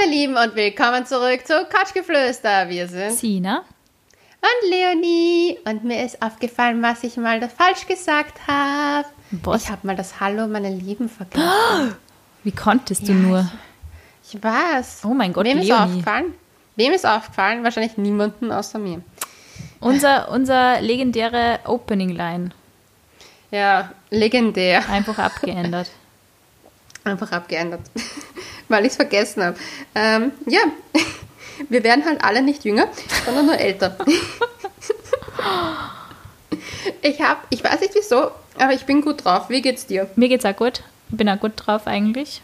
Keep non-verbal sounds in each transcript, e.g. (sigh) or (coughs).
meine Lieben und willkommen zurück zu Couchgeflüster. Wir sind Sina. und Leonie und mir ist aufgefallen, was ich mal falsch gesagt habe. Ich habe mal das Hallo, meine Lieben, vergessen. (gasps) Wie konntest du Ja, nur? Ich weiß. Oh mein Gott, Wem ist Leonie. aufgefallen? Wem ist aufgefallen? Wahrscheinlich niemanden außer mir. Unser, (laughs) unser legendäre Opening-Line. Ja, legendär. Einfach abgeändert. (laughs) Einfach abgeändert, weil ich es vergessen habe. Ähm, ja, (laughs) wir werden halt alle nicht jünger, sondern nur älter. (laughs) ich habe, ich weiß nicht wieso, aber ich bin gut drauf. Wie geht's dir? Mir geht's auch gut. Ich bin auch gut drauf eigentlich.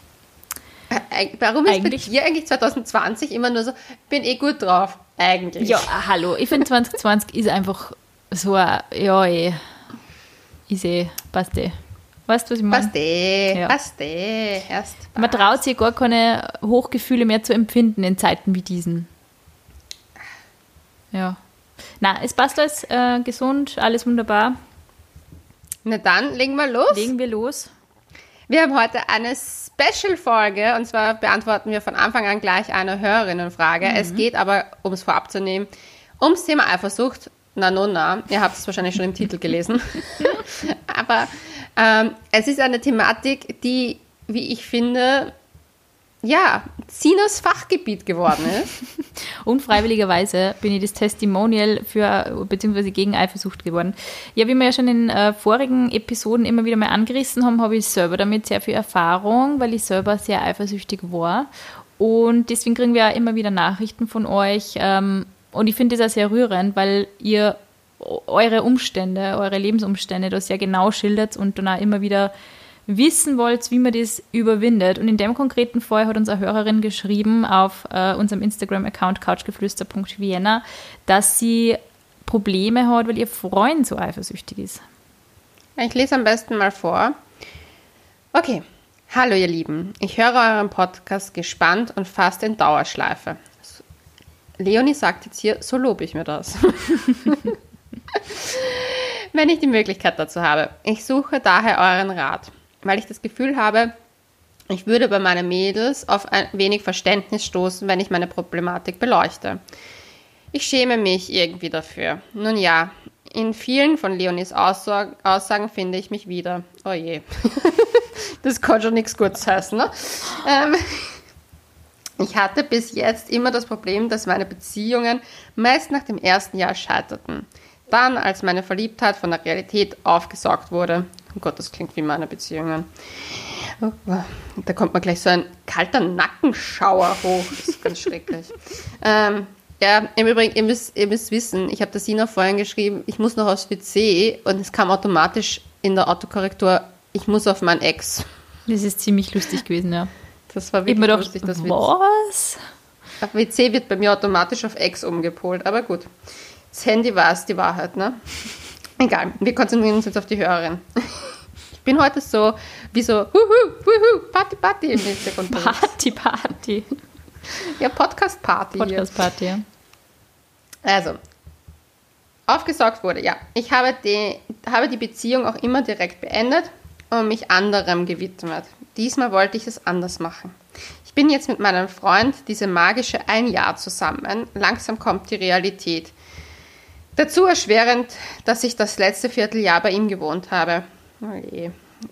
Äh, eig- Warum ist Eigentlich- bei dir eigentlich 2020 immer nur so, bin eh gut drauf? Eigentlich. Ja, ah, hallo. Ich finde 2020 ist einfach so ein, ja, eh. Ist eh, passt eh. Weißt du, was ich meine? Passt eh, Ja. passt eh. Erst Man traut sich gar keine Hochgefühle mehr zu empfinden in Zeiten wie diesen. Ja. Na, es passt alles äh, gesund, alles wunderbar. Na dann, legen wir los. Legen wir los. Wir haben heute eine Special-Folge und zwar beantworten wir von Anfang an gleich eine Hörerinnenfrage. Es geht aber, um es vorab zu nehmen, ums Thema Eifersucht. Na, no, na. Ihr habt es wahrscheinlich schon im Titel gelesen. (laughs) aber ähm, es ist eine Thematik, die, wie ich finde, ja, Sinas Fachgebiet geworden ist. (laughs) Unfreiwilligerweise bin ich das Testimonial für bzw. gegen Eifersucht geworden. Ja, wie wir ja schon in äh, vorigen Episoden immer wieder mal angerissen haben, habe ich selber damit sehr viel Erfahrung, weil ich selber sehr eifersüchtig war. Und deswegen kriegen wir ja immer wieder Nachrichten von euch. Ähm, und ich finde das auch sehr rührend, weil ihr eure Umstände, eure Lebensumstände da sehr genau schildert und dann auch immer wieder wissen wollt, wie man das überwindet. Und in dem konkreten Fall hat uns eine Hörerin geschrieben auf äh, unserem Instagram-Account couchgeflüster.vienna, dass sie Probleme hat, weil ihr Freund so eifersüchtig ist. Ich lese am besten mal vor. Okay. Hallo ihr Lieben, ich höre euren Podcast gespannt und fast in Dauerschleife. Leonie sagt jetzt hier, so lobe ich mir das. (laughs) (laughs) Wenn ich die Möglichkeit dazu habe. Ich suche daher euren Rat, weil ich das Gefühl habe, ich würde bei meinen Mädels auf ein wenig Verständnis stoßen, wenn ich meine Problematik beleuchte. Ich schäme mich irgendwie dafür. Nun ja, in vielen von Leonis Aussag Aussagen finde ich mich wieder. Oh je. (laughs) das kann schon nichts Gutes heißen, ne? Ähm, ich hatte bis jetzt immer das Problem, dass meine Beziehungen meist nach dem ersten Jahr scheiterten. Dann, als meine Verliebtheit von der Realität aufgesaugt wurde. Oh Gott, das klingt wie meine Beziehungen. Oh, Da kommt mir gleich so ein kalter Nackenschauer hoch. Das ist ganz schrecklich. (laughs) Ähm, ja, im Übrigen, ihr müsst, ihr müsst wissen, ich habe der Sina vorhin geschrieben, ich muss noch aufs WC und es kam automatisch in der Autokorrektur, ich muss auf mein Ex. Das ist ziemlich lustig gewesen, ja. Das war wirklich mir lustig. gedacht, Das was? WC wird bei mir automatisch auf Ex umgepolt, aber gut. Das Handy war es, die Wahrheit, ne? Egal, wir konzentrieren uns jetzt auf die Hörerin. Ich bin heute so, wie so, huhu, huhu, Party, Party im Hintergrund. Party, Party. Ja, Podcast-Party. Podcast-Party, ja. Also, aufgesaugt wurde, ja. Ich habe die, habe die Beziehung auch immer direkt beendet und mich anderem gewidmet. Diesmal wollte ich es anders machen. Ich bin jetzt mit meinem Freund diese magische ein Jahr zusammen. Langsam kommt die Realität. Dazu erschwerend, dass ich das letzte Vierteljahr bei ihm gewohnt habe. Oh je.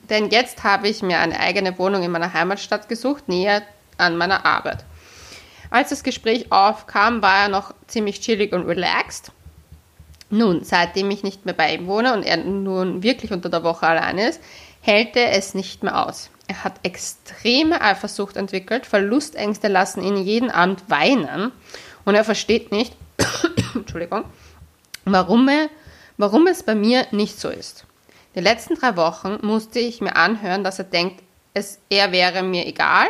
Denn jetzt habe ich mir eine eigene Wohnung in meiner Heimatstadt gesucht, näher an meiner Arbeit. Als das Gespräch aufkam, war er noch ziemlich chillig und relaxed. Nun, seitdem ich nicht mehr bei ihm wohne und er nun wirklich unter der Woche allein ist, hält er es nicht mehr aus. Er hat extreme Eifersucht entwickelt, Verlustängste lassen ihn jeden Abend weinen und er versteht nicht, (coughs) Entschuldigung, warum, warum es bei mir nicht so ist. Die letzten drei Wochen musste ich mir anhören, dass er denkt, es, er wäre mir egal.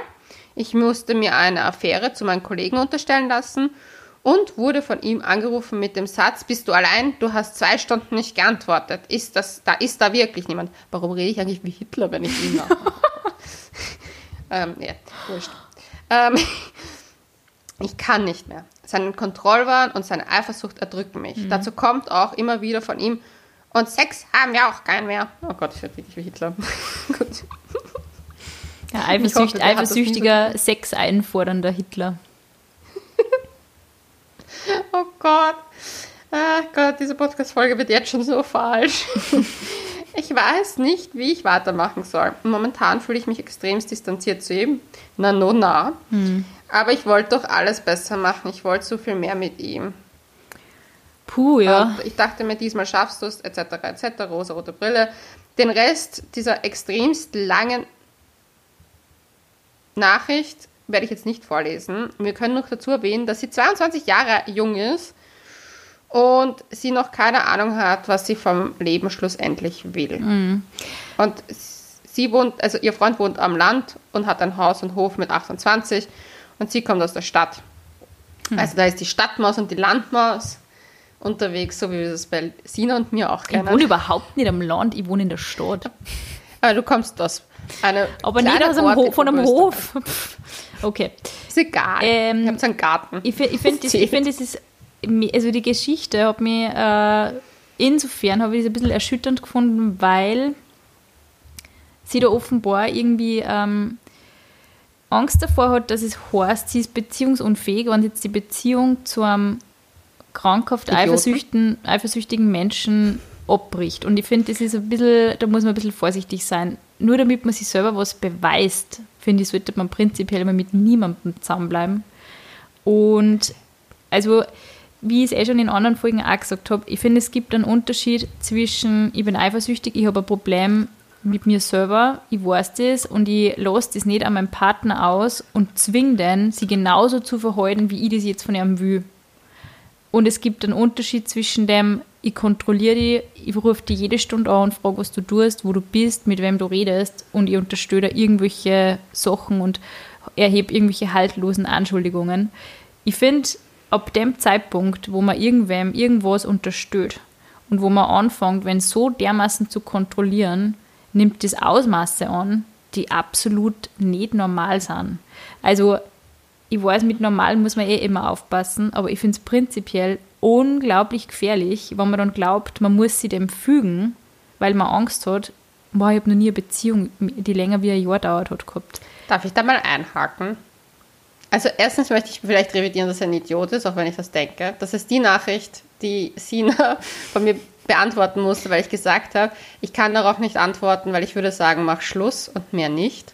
Ich musste mir eine Affäre zu meinen Kollegen unterstellen lassen und wurde von ihm angerufen mit dem Satz, bist du allein? Du hast zwei Stunden nicht geantwortet. Ist das, da ist da wirklich niemand. Warum rede ich eigentlich wie Hitler, wenn ich ihn mache? (laughs) ähm, ja, wurscht. Ähm, (laughs) ich kann nicht mehr. Sein Kontrollwahn und seine Eifersucht erdrücken mich. Dazu kommt auch immer wieder von ihm, und Sex haben wir auch keinen mehr. Oh Gott, ich werde wirklich wie Hitler. (laughs) Ja, eifersücht, hoffe, nie so eifersüchtiger, Sex einfordernder Hitler. (laughs) Oh Gott. Ah Gott, diese Podcast-Folge wird jetzt schon so falsch. (laughs) Ich weiß nicht, wie ich weitermachen soll. Momentan fühle ich mich extremst distanziert zu ihm. Na, no, na. Aber ich wollte doch alles besser machen. Ich wollte so viel mehr mit ihm. Puh, ja. Und ich dachte mir, diesmal schaffst du es, etc., etc., rosa-rote Brille. Den Rest dieser extremst langen Nachricht werde ich jetzt nicht vorlesen. Wir können noch dazu erwähnen, dass sie 22 Jahre jung ist und sie noch keine Ahnung hat, was sie vom Leben schlussendlich will. Und sie wohnt, also ihr Freund wohnt am Land und hat ein Haus und Hof mit 28 und sie kommt aus der Stadt. Also da ist die Stadtmaus und die Landmaus unterwegs, so wie wir das bei Sina und mir auch Ich kennen. wohne überhaupt nicht am Land, ich wohne in der Stadt. Aber du kommst aus einer Aber nicht aus einem Ort Ho in von einem. Hof. Okay. Ist egal. Ähm, ich habe so einen Garten. Ich, ich finde, (laughs) ich find, das ist, also die Geschichte hat mich, äh, insofern habe ich es ein bisschen erschütternd gefunden, weil sie da offenbar irgendwie ähm, Angst davor hat, dass es heißt, sie ist beziehungsunfähig, wenn jetzt die Beziehung zu einem krankhaft eifersüchtigen, eifersüchtigen Menschen abbricht. Und ich finde, das ist ein bisschen, da muss man ein bisschen vorsichtig sein. Nur damit man sich selber was beweist, finde ich, sollte man prinzipiell mal mit niemandem zusammenbleiben. Und also, wie ich es eh schon in anderen Folgen auch gesagt habe, ich finde, es gibt einen Unterschied zwischen, ich bin eifersüchtig, ich habe ein Problem mit mir selber, ich weiß das und ich lasse das nicht an meinen Partner aus und zwinge den, sie genauso zu verhalten, wie ich das jetzt von ihm will. Und es gibt einen Unterschied zwischen dem, ich kontrolliere dich, ich rufe dich jede Stunde an und frage, was du tust, wo du bist, mit wem du redest und ich unterstütze irgendwelche Sachen und erhebe irgendwelche haltlosen Anschuldigungen. Ich finde, ab dem Zeitpunkt, wo man irgendwem irgendwas unterstützt und wo man anfängt, wenn so dermaßen zu kontrollieren, nimmt das Ausmaße an, die absolut nicht normal sind. Also ich weiß, mit normal muss man eh immer aufpassen, aber ich finde es prinzipiell unglaublich gefährlich, wenn man dann glaubt, man muss sich dem fügen, weil man Angst hat, boah, ich habe noch nie eine Beziehung, die länger wie ein Jahr dauert hat, gehabt. Darf ich da mal einhaken? Also erstens möchte ich vielleicht revidieren, dass er ein Idiot ist, auch wenn ich das denke. Das ist die Nachricht, die Sina (laughs) von mir beantworten musste, weil ich gesagt habe, ich kann darauf nicht antworten, weil ich würde sagen, mach Schluss und mehr nicht.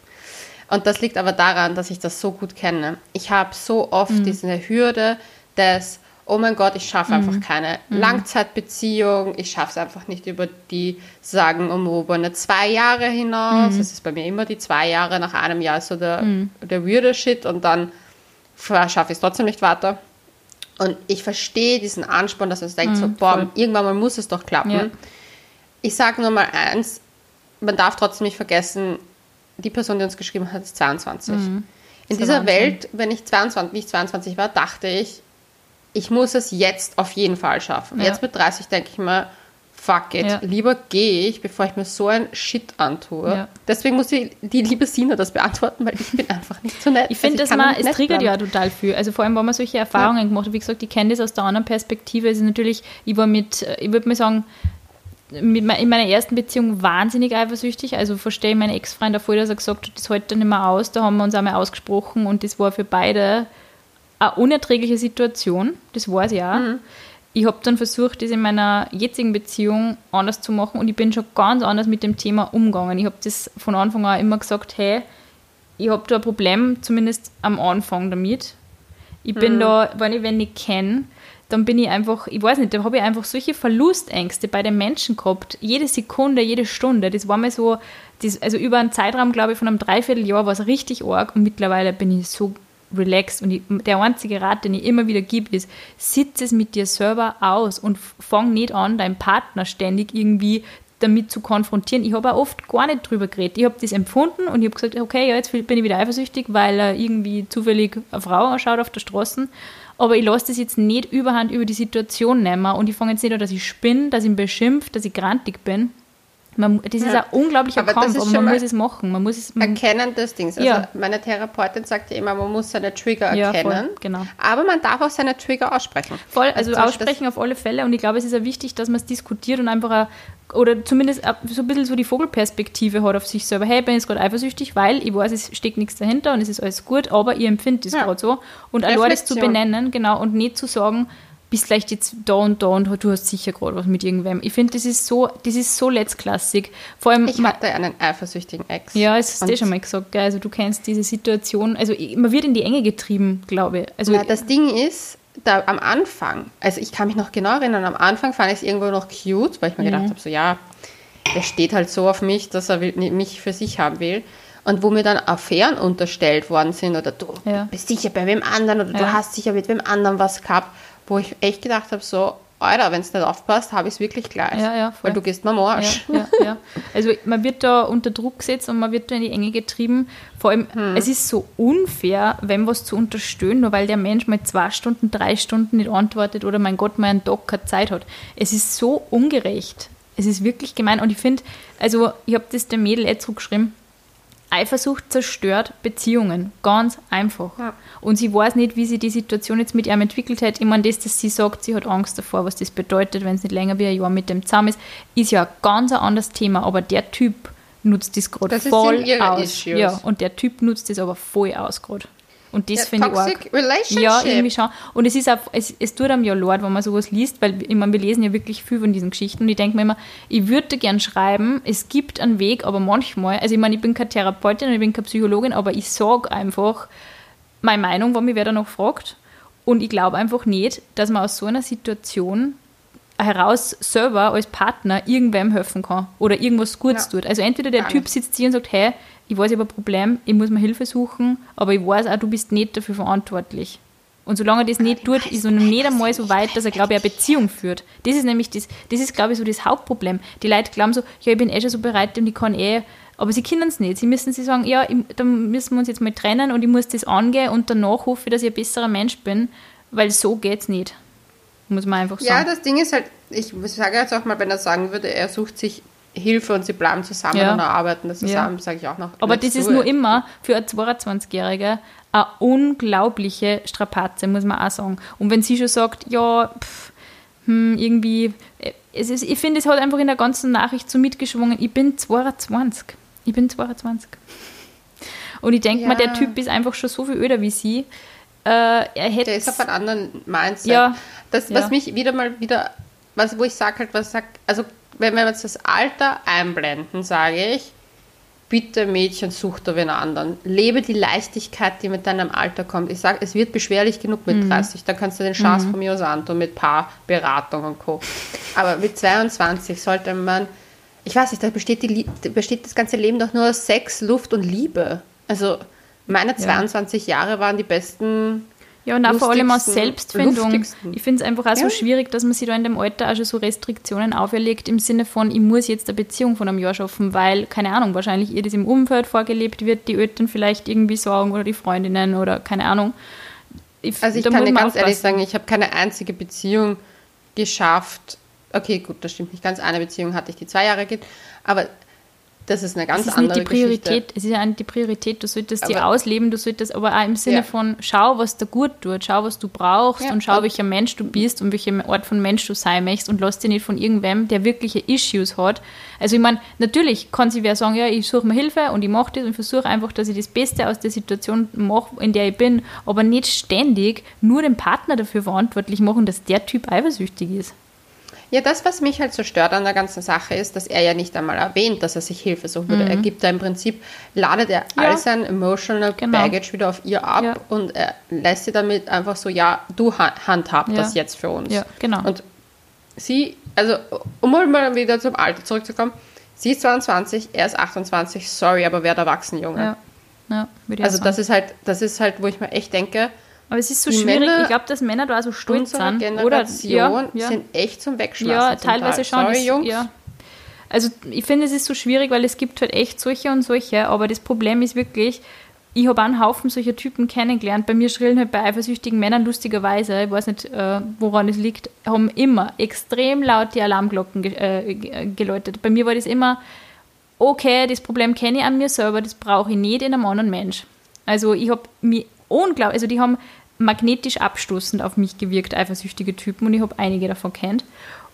Und das liegt aber daran, dass ich das so gut kenne. Ich habe so oft diese Hürde des, oh mein Gott, ich schaffe einfach keine Langzeitbeziehung, ich schaffe es einfach nicht über die sagenumwobene zwei Jahre hinaus. Das ist bei mir immer die zwei Jahre, nach einem Jahr ist so der, der weirde Shit und dann schaffe ich es trotzdem nicht weiter. Und ich verstehe diesen Ansporn, dass man sich denkt, so, boah, voll. irgendwann mal muss es doch klappen. Ja. Ich sage nur mal eins, man darf trotzdem nicht vergessen, die Person, die uns geschrieben hat, ist 22. In ist dieser. Welt, wenn ich 22, wie ich 22 war, dachte ich, ich muss es jetzt auf jeden Fall schaffen. Ja. Jetzt mit 30 denke ich mir, fuck it, Ja. lieber gehe ich, bevor ich mir so ein Shit antue. Ja. Deswegen muss die, die liebe Sina das beantworten, weil ich bin einfach nicht so nett. Ich finde, Also es triggert bleiben. ja total viel. Also vor allem, wenn man solche Erfahrungen gemacht hat. Wie gesagt, ich kenne das aus der anderen Perspektive. Es ist natürlich, ich war mit, äh, ich würde mal sagen, in meiner ersten Beziehung wahnsinnig eifersüchtig. Also verstehe ich meinen Ex-Freund voll, dass er gesagt hat, das hält dann nicht mehr aus. Da haben wir uns einmal ausgesprochen und das war für beide eine unerträgliche Situation. Das weiß ich auch. Ich habe dann versucht, das in meiner jetzigen Beziehung anders zu machen und ich bin schon ganz anders mit dem Thema umgegangen. Ich habe das von Anfang an immer gesagt, hey, ich habe da ein Problem, zumindest am Anfang damit. Ich bin da, wenn ich wen nicht kenne, dann bin ich einfach, ich weiß nicht, da habe ich einfach solche Verlustängste bei den Menschen gehabt. Jede Sekunde, jede Stunde. Das war mir so, das, also über einen Zeitraum, glaube ich, von einem Dreivierteljahr war es richtig arg und mittlerweile bin ich so relaxed und ich, der einzige Rat, den ich immer wieder gebe, ist, sitz es mit dir selber aus und fang nicht an, deinen Partner ständig irgendwie damit zu konfrontieren. Ich habe auch oft gar nicht drüber geredet. Ich habe das empfunden und ich habe gesagt, okay, ja, jetzt bin ich wieder eifersüchtig, weil er irgendwie zufällig eine Frau anschaut auf der Straße. Aber ich lasse das jetzt nicht überhand über die Situation nehmen und ich fange jetzt nicht an, dass ich spinne, dass ich ihn beschimpfe, dass ich grantig bin. Man, das ist Ja. ein unglaublicher Aber Kampf, aber man muss es machen. Man muss es, man, Erkennen des Dings. Also Ja. meine Therapeutin sagt ja immer, man muss seine Trigger Ja, voll, erkennen. genau. Aber man darf auch seine Trigger aussprechen. Voll, also Beispiel aussprechen auf alle Fälle und ich glaube, es ist auch wichtig, dass man es diskutiert und einfach ein, oder zumindest ein- so ein bisschen so die Vogelperspektive hat auf sich selber. Hey, ich bin jetzt gerade eifersüchtig, weil ich weiß, es steckt nichts dahinter und es ist alles gut, aber ich empfinde das Ja. gerade so. Und allein das zu benennen, genau, und nicht zu sagen, bist vielleicht jetzt da und da und du hast sicher gerade was mit irgendwem. Ich finde, das ist so, das ist so letztklassig. Vor allem, Ich hatte einen eifersüchtigen Ex. ja, es hast du eh schon mal gesagt, gell? also du kennst diese Situation, also man wird in die Enge getrieben, glaube ich. Also Na, das Ding ist, da am Anfang, also ich kann mich noch genau erinnern, am Anfang fand ich es irgendwo noch cute, weil ich mir Mhm. gedacht habe, so ja, der steht halt so auf mich, dass er will, mich für sich haben will. Und wo mir dann Affären unterstellt worden sind oder du Ja. bist sicher bei wem anderen oder du Ja. hast sicher mit wem anderen was gehabt, wo ich echt gedacht habe, so, Alter, wenn es nicht aufpasst, habe ich es wirklich gleich. Ja, ja, voll. weil du gehst mir am Arsch. Ja, ja. Also man wird da unter Druck gesetzt und man wird da in die Enge getrieben. Vor allem, Hm. es ist so unfair, wenn was zu unterstellen, nur weil der Mensch mal zwei Stunden, drei Stunden nicht antwortet oder mein Gott, mal einen Tag keine Zeit hat. Es ist so ungerecht. Es ist wirklich gemein. Und ich finde, also ich habe das dem Mädel eh zurückgeschrieben, Eifersucht zerstört Beziehungen. Ganz einfach. Ja. Und sie weiß nicht, wie sie die Situation jetzt mit ihm entwickelt hat. Ich meine, das, dass sie sagt, sie hat Angst davor, was das bedeutet, wenn es nicht länger wie ein Jahr mit dem zusammen ist, ist ja ein ganz anderes Thema. Aber der Typ nutzt das gerade voll aus. Issues. Ja, und der Typ nutzt das aber voll aus gerade. Und das Ja, finde ich arg. relationship. Ja, irgendwie schon. Und es ist auch, es, es tut einem ja leid, wenn man sowas liest, weil ich meine, wir lesen ja wirklich viel von diesen Geschichten und ich denke mir immer, ich würde gern schreiben, es gibt einen Weg, aber manchmal, also ich meine, ich bin keine Therapeutin und ich bin keine Psychologin, aber ich sage einfach meine Meinung, wenn mich wer danach fragt. Und ich glaube einfach nicht, dass man aus so einer Situation heraus selber als Partner irgendwem helfen kann oder irgendwas Gutes Ja. tut. Also entweder der Typ sitzt hier und sagt, hey, ich weiß, ich habe ein Problem, ich muss mir Hilfe suchen, aber ich weiß auch, du bist nicht dafür verantwortlich. Und solange er das nicht tut, ist er noch nicht einmal so weit, dass er, glaube ich, eine Beziehung führt. Das ist nämlich das, das ist, glaube ich, so das Hauptproblem. Die Leute glauben so, ja, ich bin eh schon so bereit und ich kann eh, aber sie können es nicht. Sie müssen sich sagen, ja, ich, dann müssen wir uns jetzt mal trennen und ich muss das angehen und danach hoffe ich, dass ich ein besserer Mensch bin, weil so geht's nicht. Muss man einfach Ja, sagen. das Ding ist halt, ich sage jetzt auch mal, wenn er sagen würde, er sucht sich Hilfe und sie bleiben zusammen Ja. und arbeiten das Ja. zusammen, sage ich auch noch. Aber das ist nur immer für eine 22-Jährige eine unglaubliche Strapaze, muss man auch sagen. Und wenn sie schon sagt, ja, pff, hm, irgendwie, äh, es ist, ich finde, es hat einfach in der ganzen Nachricht so mitgeschwungen, ich bin 22. Ich bin 22. Und ich denke Ja. mal, der Typ ist einfach schon so viel öder wie sie. Äh, er hätte. Der ist auf einem anderen Mindset. Ja. Das, Ja. was mich wieder mal wieder, was, wo ich sage halt, was sagt, also wenn wir jetzt das Alter einblenden, sage ich, bitte Mädchen, such da wen anderen. Lebe die Leichtigkeit, die mit deinem Alter kommt. Ich sage, es wird beschwerlich genug Mhm. mit 30, da kannst du den Chance von mir aus antun mit Paarberatung und Co. Aber mit 22 sollte man, ich weiß nicht, da besteht, die, besteht das ganze Leben doch nur aus Sex, Luft und Liebe. Also meine 22 Jahre waren die besten Ja, und auch vor allem aus Selbstfindung. Ich finde es einfach auch so Ja. schwierig, dass man sich da in dem Alter auch schon so Restriktionen auferlegt, im Sinne von, ich muss jetzt eine Beziehung von einem Jahr schaffen, weil, keine Ahnung, wahrscheinlich ihr das im Umfeld vorgelebt wird, die Eltern vielleicht irgendwie sagen oder die Freundinnen oder keine Ahnung. Ich, Also ich kann dir ganz ehrlich sagen, ich habe keine einzige Beziehung geschafft. Okay, gut, das stimmt nicht ganz. Eine Beziehung hatte ich, die zwei Jahre geht. Aber das ist eine ganz ist andere nicht die Priorität, es ist ja nicht die Priorität, du solltest die Aber- ausleben, du solltest aber auch im Sinne Ja. von, schau, was dir gut tut, schau, was du brauchst Ja, und schau, und- welcher Mensch du bist und welche Art von Mensch du sein möchtest und lass dich nicht von irgendwem, der wirkliche Issues hat. Also ich meine, natürlich kann sich wer sagen, ja, ich suche mir Hilfe und ich mache das und versuche einfach, dass ich das Beste aus der Situation mache, in der ich bin, aber nicht ständig nur den Partner dafür verantwortlich machen, dass der Typ eifersüchtig ist. Ja, das, was mich halt so stört an der ganzen Sache, ist, dass er ja nicht einmal erwähnt, dass er sich Hilfe suchen würde. Er gibt da im Prinzip, ladet er Mhm. Ja. all sein emotional Genau. baggage wieder auf ihr ab Ja. und er lässt sie damit einfach so, ja, du ha- handhab Ja. das jetzt für uns. Ja, genau. Und sie, also um mal wieder zum Alter zurückzukommen, sie ist 22, er ist 28, sorry, aber wer erwachsen, Junge. Ja, ja würde ich Also das ist halt, das ist halt, wo ich mir echt denke, aber es ist so die schwierig, Männer ich glaube, dass Männer da so stolz sind. Generation Oder, ja, ja. sind echt zum Wegschmeißen. Ja, zum teilweise Teil. schon. Sorry, Jungs. Ja. Also ich finde, es ist so schwierig, weil es gibt halt echt solche und solche, aber das Problem ist wirklich, ich habe einen Haufen solcher Typen kennengelernt. Bei mir schrillen halt bei eifersüchtigen Männern lustigerweise, ich weiß nicht, äh, woran es liegt, haben immer extrem laut die Alarmglocken ge äh, geläutet. Bei mir war das immer, okay, das Problem kenne ich an mir selber, das brauche ich nicht in einem anderen Mensch. Also ich habe mir unglaublich, also die haben magnetisch abstoßend auf mich gewirkt, eifersüchtige Typen, und ich habe einige davon kennt.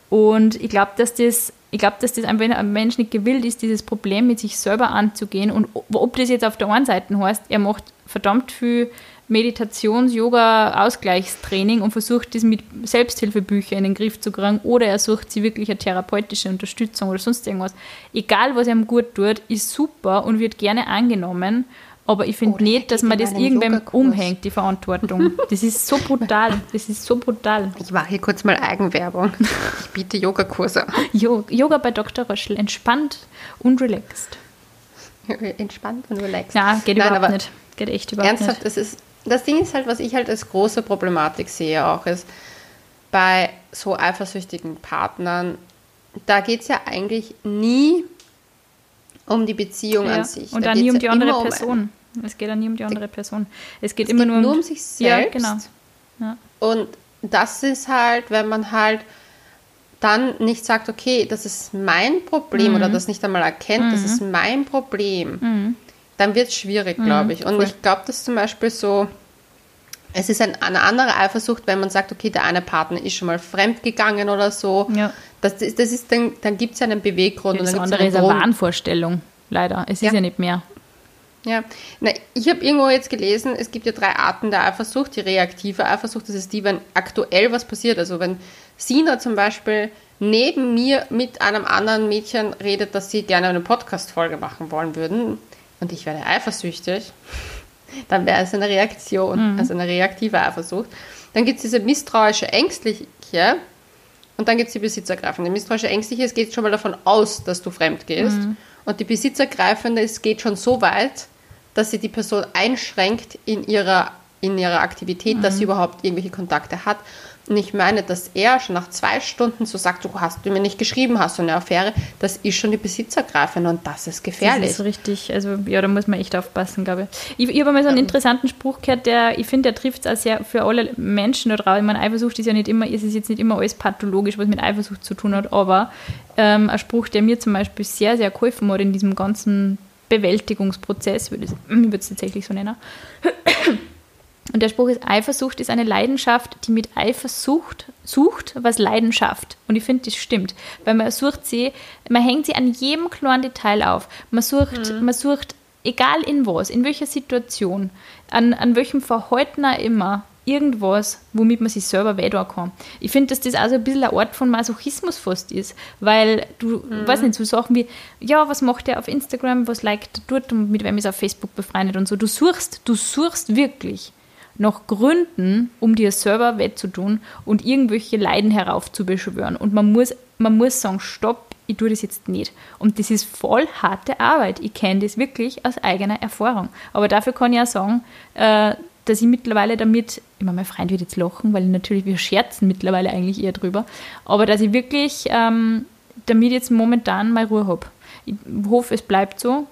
Und ich glaube, dass das, ich glaube, dass das einfach ein Mensch nicht gewillt ist, dieses Problem mit sich selber anzugehen. Und ob das jetzt auf der einen Seite heißt, er macht verdammt viel Meditations-, Yoga-, Ausgleichstraining und versucht, das mit Selbsthilfebüchern in den Griff zu kriegen, oder er sucht sie wirklich eine therapeutische Unterstützung oder sonst irgendwas. Egal, was ihm gut tut, ist super und wird gerne angenommen. Aber ich finde nicht, dass man das irgendwem umhängt, die Verantwortung. Das ist so brutal. Das ist so brutal. Ich mache hier kurz mal Eigenwerbung. Ich biete Yogakurse. Yoga bei Dr. Röschel. Entspannt und relaxed. Entspannt und relaxed. Ja, geht Nein, überhaupt nicht. Geht echt überhaupt ernsthaft, nicht. Das, ist, das Ding ist halt, was ich halt als große Problematik sehe auch, ist bei so eifersüchtigen Partnern, da geht es ja eigentlich nie um die Beziehung ja, an sich. Und da dann nie um die andere Person. Es geht dann nie um die andere Person. Es geht es immer geht nur, um, nur um sich selbst. Ja, genau. Ja. Und das ist halt, wenn man halt dann nicht sagt, okay, das ist mein Problem mhm. oder das nicht einmal erkennt, mhm. das ist mein Problem, mhm. dann wird es schwierig, glaube mhm. ich. Und Voll. ich glaube, dass zum Beispiel so, es ist ein, eine andere Eifersucht, wenn man sagt, okay, der eine Partner ist schon mal fremd gegangen oder so. Ja. Das, das ist dann, dann gibt es ja einen Beweggrund. Das und andere ist eine Wahnvorstellung, leider. Es ja. ist ja nicht mehr. Ja, Na, ich habe irgendwo jetzt gelesen, es gibt ja drei Arten der Eifersucht. Die reaktive Eifersucht, das ist die, wenn aktuell was passiert. Also wenn Sina zum Beispiel neben mir mit einem anderen Mädchen redet, dass sie gerne eine Podcast-Folge machen wollen würden und ich werde eifersüchtig, (laughs) dann wäre es eine Reaktion, mhm. also eine reaktive Eifersucht. Dann gibt es diese misstrauische, ängstliche und dann gibt es die besitzergreifende. Die misstrauische, ängstliche, es geht schon mal davon aus, dass du fremd gehst. Mhm. Und die besitzergreifende, es geht schon so weit, dass sie die Person einschränkt in ihrer, in ihrer Aktivität, mhm. dass sie mhm. überhaupt irgendwelche Kontakte hat. Und ich meine, dass er schon nach zwei Stunden so sagt, du hast du mir nicht geschrieben, hast du eine Affäre, das ist schon die Besitzergreifende und das ist gefährlich. Das ist richtig, also ja, da muss man echt aufpassen, glaube ich. Ich, ich habe mal so einen interessanten Spruch gehört, der, ich finde, der trifft es auch sehr für alle Menschen da drauf. Ich meine, Eifersucht ist ja nicht immer, ist es jetzt nicht immer alles pathologisch, was mit Eifersucht zu tun hat, aber ähm, ein Spruch, der mir zum Beispiel sehr, sehr geholfen hat in diesem ganzen Bewältigungsprozess, würde ich, (clears throat) würde es tatsächlich so nennen. (clears throat) Und der Spruch ist, Eifersucht ist eine Leidenschaft, die mit Eifersucht sucht, was Leidenschaft. Und ich finde, das stimmt. Weil man sucht sie, man hängt sie an jedem kleinen Detail auf. Man sucht, mhm. man sucht, egal in was, in welcher Situation, an, an welchem Verhalten auch immer, irgendwas, womit man sich selber wehtun kann. Ich finde, dass das also ein bisschen ein Ort von Masochismus fast ist, weil du, mhm. weiß nicht, so Sachen wie, ja, was macht er auf Instagram, was liked er dort und mit wem ist er auf Facebook befreundet und so. Du suchst, du suchst wirklich nach Gründen, um dir selber weh zu tun und irgendwelche Leiden heraufzubeschwören. Und man muss, man muss sagen, stopp, ich tue das jetzt nicht. Und das ist voll harte Arbeit. Ich kenne das wirklich aus eigener Erfahrung. Aber dafür kann ich auch sagen, äh, dass ich mittlerweile damit, ich meine, mein Freund wird jetzt lachen, weil natürlich wir scherzen mittlerweile eigentlich eher drüber, aber dass ich wirklich ähm, damit jetzt momentan mal Ruhe habe. Ich hoffe, es bleibt so.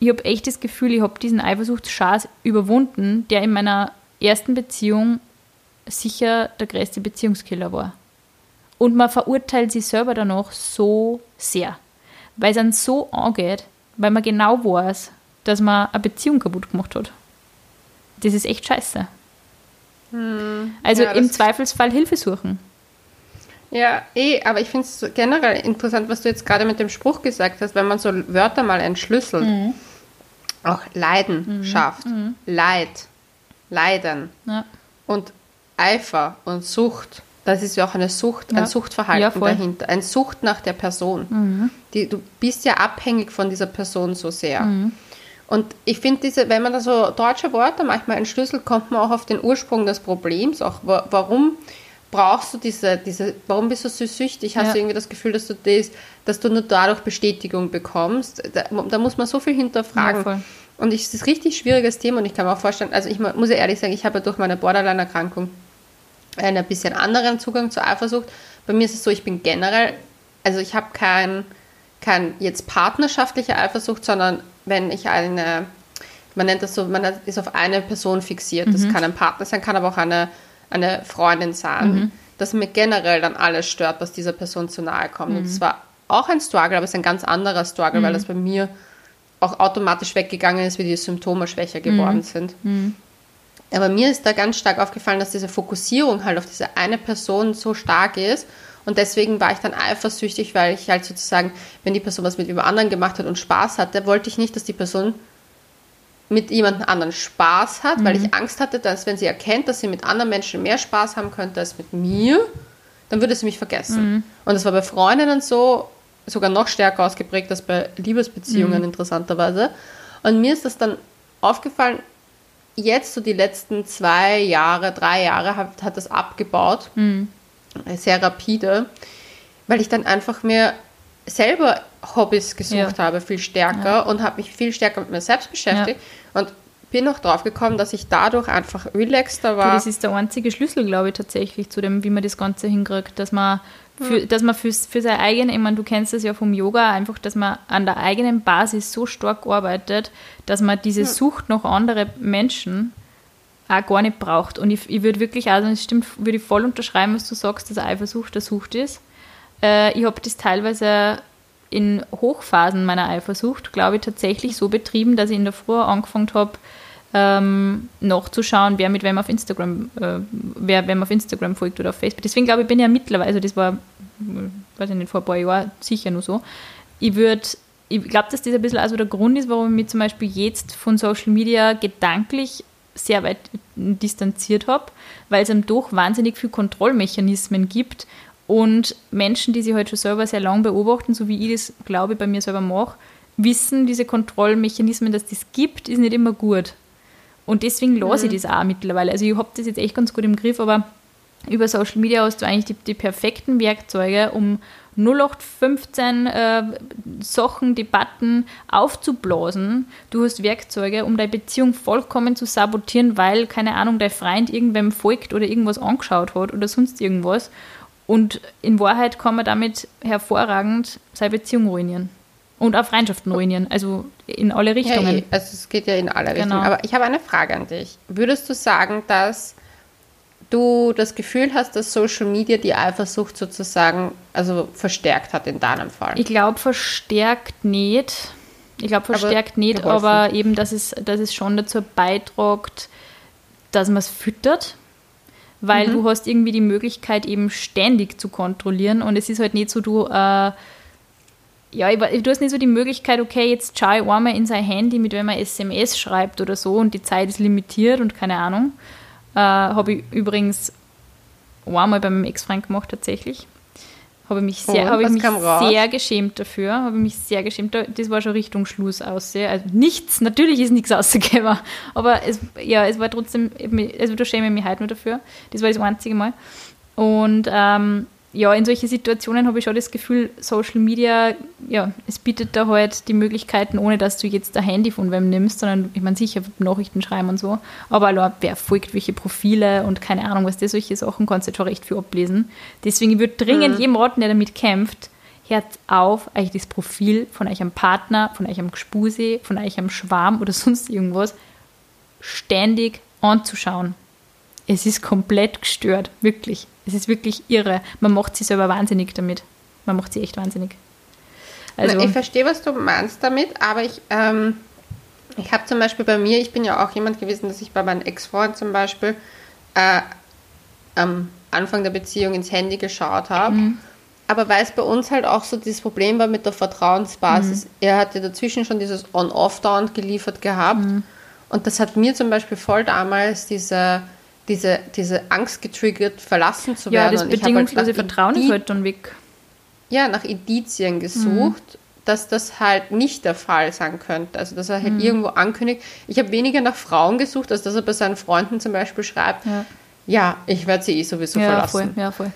Ich habe echt das Gefühl, ich habe diesen Eifersuchtsschaß überwunden, der in meiner ersten Beziehung sicher der größte Beziehungskiller war. Und man verurteilt sich selber danach so sehr, weil es dann so angeht, weil man genau weiß, dass man eine Beziehung kaputt gemacht hat das ist echt scheiße. Hm, also ja, im Zweifelsfall Hilfe suchen. Ja, eh, aber ich finde es generell interessant, was du jetzt gerade mit dem Spruch gesagt hast, wenn man so Wörter mal entschlüsselt. Mhm. Auch Leidenschaft, mhm. mhm. Leid, Leiden ja. und Eifer und Sucht. Das ist ja auch eine Sucht, ja. ein Suchtverhalten ja, dahinter, eine Sucht nach der Person. Mhm. Die, du bist ja abhängig von dieser Person so sehr. Und ich finde, diese, wenn man da so deutsche Worte manchmal entschlüsselt, kommt man auch auf den Ursprung des Problems. Auch warum brauchst du diese, diese, warum bist du so süchtig? Hast ja. du irgendwie das Gefühl, dass du das, dass du nur dadurch Bestätigung bekommst? Da, da muss man so viel hinterfragen. Ja, und es ist ein richtig schwieriges Thema und ich kann mir auch vorstellen, also ich muss ja ehrlich sagen, ich habe ja durch meine Borderline-Erkrankung einen bisschen anderen Zugang zur Eifersucht. Bei mir ist es so, ich bin generell, also ich habe kein, kein jetzt partnerschaftliche Eifersucht, sondern wenn ich eine man nennt das so, man ist auf eine Person fixiert. Das kann ein Partner sein, kann aber auch eine, eine Freundin sein. Dass mir generell dann alles stört, was dieser Person zu nahe kommt. Und es war auch ein Struggle, aber es ist ein ganz anderer Struggle, weil das bei mir auch automatisch weggegangen ist, wie die Symptome schwächer geworden sind. Aber mir ist da ganz stark aufgefallen, dass diese Fokussierung halt auf diese eine Person so stark ist. Und deswegen war ich dann eifersüchtig, weil ich halt sozusagen, wenn die Person was mit über anderen gemacht hat und Spaß hatte, wollte ich nicht, dass die Person mit jemand anderen Spaß hat, weil ich Angst hatte, dass wenn sie erkennt, dass sie mit anderen Menschen mehr Spaß haben könnte als mit mir, dann würde sie mich vergessen. Und das war bei Freundinnen so, sogar noch stärker ausgeprägt als bei Liebesbeziehungen interessanterweise. Und mir ist das dann aufgefallen, jetzt so die letzten zwei Jahre, drei Jahre hat, hat das abgebaut, sehr rapide, weil ich dann einfach mir selber Hobbys gesucht Ja. habe, viel stärker und habe mich viel stärker mit mir selbst beschäftigt und bin noch drauf gekommen, dass ich dadurch einfach relaxter Du, war. das ist der einzige Schlüssel, glaube ich, tatsächlich zu dem, wie man das Ganze hinkriegt, dass man für, dass man für, für seine eigene, ich meine, du kennst das ja vom Yoga, einfach, dass man an der eigenen Basis so stark arbeitet, dass man diese Sucht nach andere Menschen auch gar nicht braucht. Und ich, ich würde wirklich, also es stimmt, würde ich voll unterschreiben, was du sagst, dass Eifersucht der Sucht ist. Äh, ich habe das teilweise in Hochphasen meiner Eifersucht, glaube ich, tatsächlich so betrieben, dass ich in der Früh angefangen habe, ähm, nachzuschauen, wer mit wem auf Instagram, äh, wer wem auf Instagram folgt oder auf Facebook. Deswegen glaube ich, bin ja mittlerweile, also das war, weiß ich nicht, vor ein paar Jahren sicher nur so. Ich würde, ich glaube, dass das ein bisschen also der Grund ist, warum ich mich zum Beispiel jetzt von Social Media gedanklich sehr weit distanziert habe, weil es einem doch wahnsinnig viele Kontrollmechanismen gibt und Menschen, die sich halt schon selber sehr lange beobachten, so wie ich das, glaube ich, bei mir selber mache, wissen, diese Kontrollmechanismen, dass das gibt, ist nicht immer gut. Und deswegen lasse ich das auch mittlerweile. Also ich habe das jetzt echt ganz gut im Griff, aber über Social Media hast du eigentlich die, die perfekten Werkzeuge, um 0815 äh, Sachen, Debatten aufzublasen. Du hast Werkzeuge, um deine Beziehung vollkommen zu sabotieren, weil, keine Ahnung, dein Freund irgendwem folgt oder irgendwas angeschaut hat oder sonst irgendwas. Und in Wahrheit kann man damit hervorragend seine Beziehung ruinieren. Und auch Freundschaften ruinieren. Also in alle Ja, Richtungen. eh. also es geht ja in alle Genau. Richtungen. Aber ich habe eine Frage an dich. Würdest du sagen, dass du das Gefühl hast, dass Social Media die Eifersucht sozusagen also verstärkt hat in deinem Fall? Ich glaube, verstärkt nicht. Ich glaube, Aber verstärkt nicht, geholfen. aber eben, dass es, dass es schon dazu beiträgt, dass man es füttert. Weil Mhm. du hast irgendwie die Möglichkeit, eben ständig zu kontrollieren. Und es ist halt nicht so, du, äh, ja, du hast nicht so die Möglichkeit, okay, jetzt schaue ich einmal in sein Handy, mit wem er SMS schreibt oder so und die Zeit ist limitiert und keine Ahnung. Äh, Habe ich übrigens einmal bei meinem Ex-Freund gemacht, tatsächlich. Habe mich sehr, habe ich mich sehr geschämt dafür. Habe ich mich sehr geschämt. Da- Das war schon Richtung Schluss aussehen. Also nichts, natürlich ist nichts (laughs) rausgekommen. Aber es, ja, es war trotzdem, also da schäme ich mich heute nur dafür. Das war das einzige Mal. Und ähm, ja, in solchen Situationen habe ich schon das Gefühl, Social Media, ja, es bietet da halt die Möglichkeiten, ohne dass du jetzt ein Handy von wem nimmst, sondern ich meine sicher Nachrichten schreiben und so, aber allein, wer folgt welche Profile und keine Ahnung, was das solche Sachen kannst du schon recht viel ablesen. Deswegen würde dringend jedem raten, der damit kämpft, hört auf, euch das Profil von eurem Partner, von eurem Gespuse, von eurem Schwarm oder (laughs) sonst irgendwas ständig anzuschauen. Es ist komplett gestört, wirklich. Es ist wirklich irre. Man macht sich selber wahnsinnig damit. Man macht sie echt wahnsinnig. Also, ich verstehe, was du meinst damit, aber ich, ähm, ich habe zum Beispiel bei mir, ich bin ja auch jemand gewesen, dass ich bei meinem Ex-Freund zum Beispiel äh, am Anfang der Beziehung ins Handy geschaut habe. Mhm. Aber weil es bei uns halt auch so dieses Problem war mit der Vertrauensbasis, Mhm. er hatte dazwischen schon dieses On-Off-Down geliefert gehabt. Mhm. Und das hat mir zum Beispiel voll damals diese, diese, diese Angst getriggert, verlassen zu ja, werden. das ich hab halt bedingungslose nach Vertrauen ist Indi- halt dann weg. ja, nach Indizien gesucht, Mhm. dass das halt nicht der Fall sein könnte. Also, dass er Mhm. halt irgendwo ankündigt. Ich habe weniger nach Frauen gesucht, als dass er bei seinen Freunden zum Beispiel schreibt, Ja. ja, ich werde sie eh sowieso Ja, verlassen. voll. Ja, voll.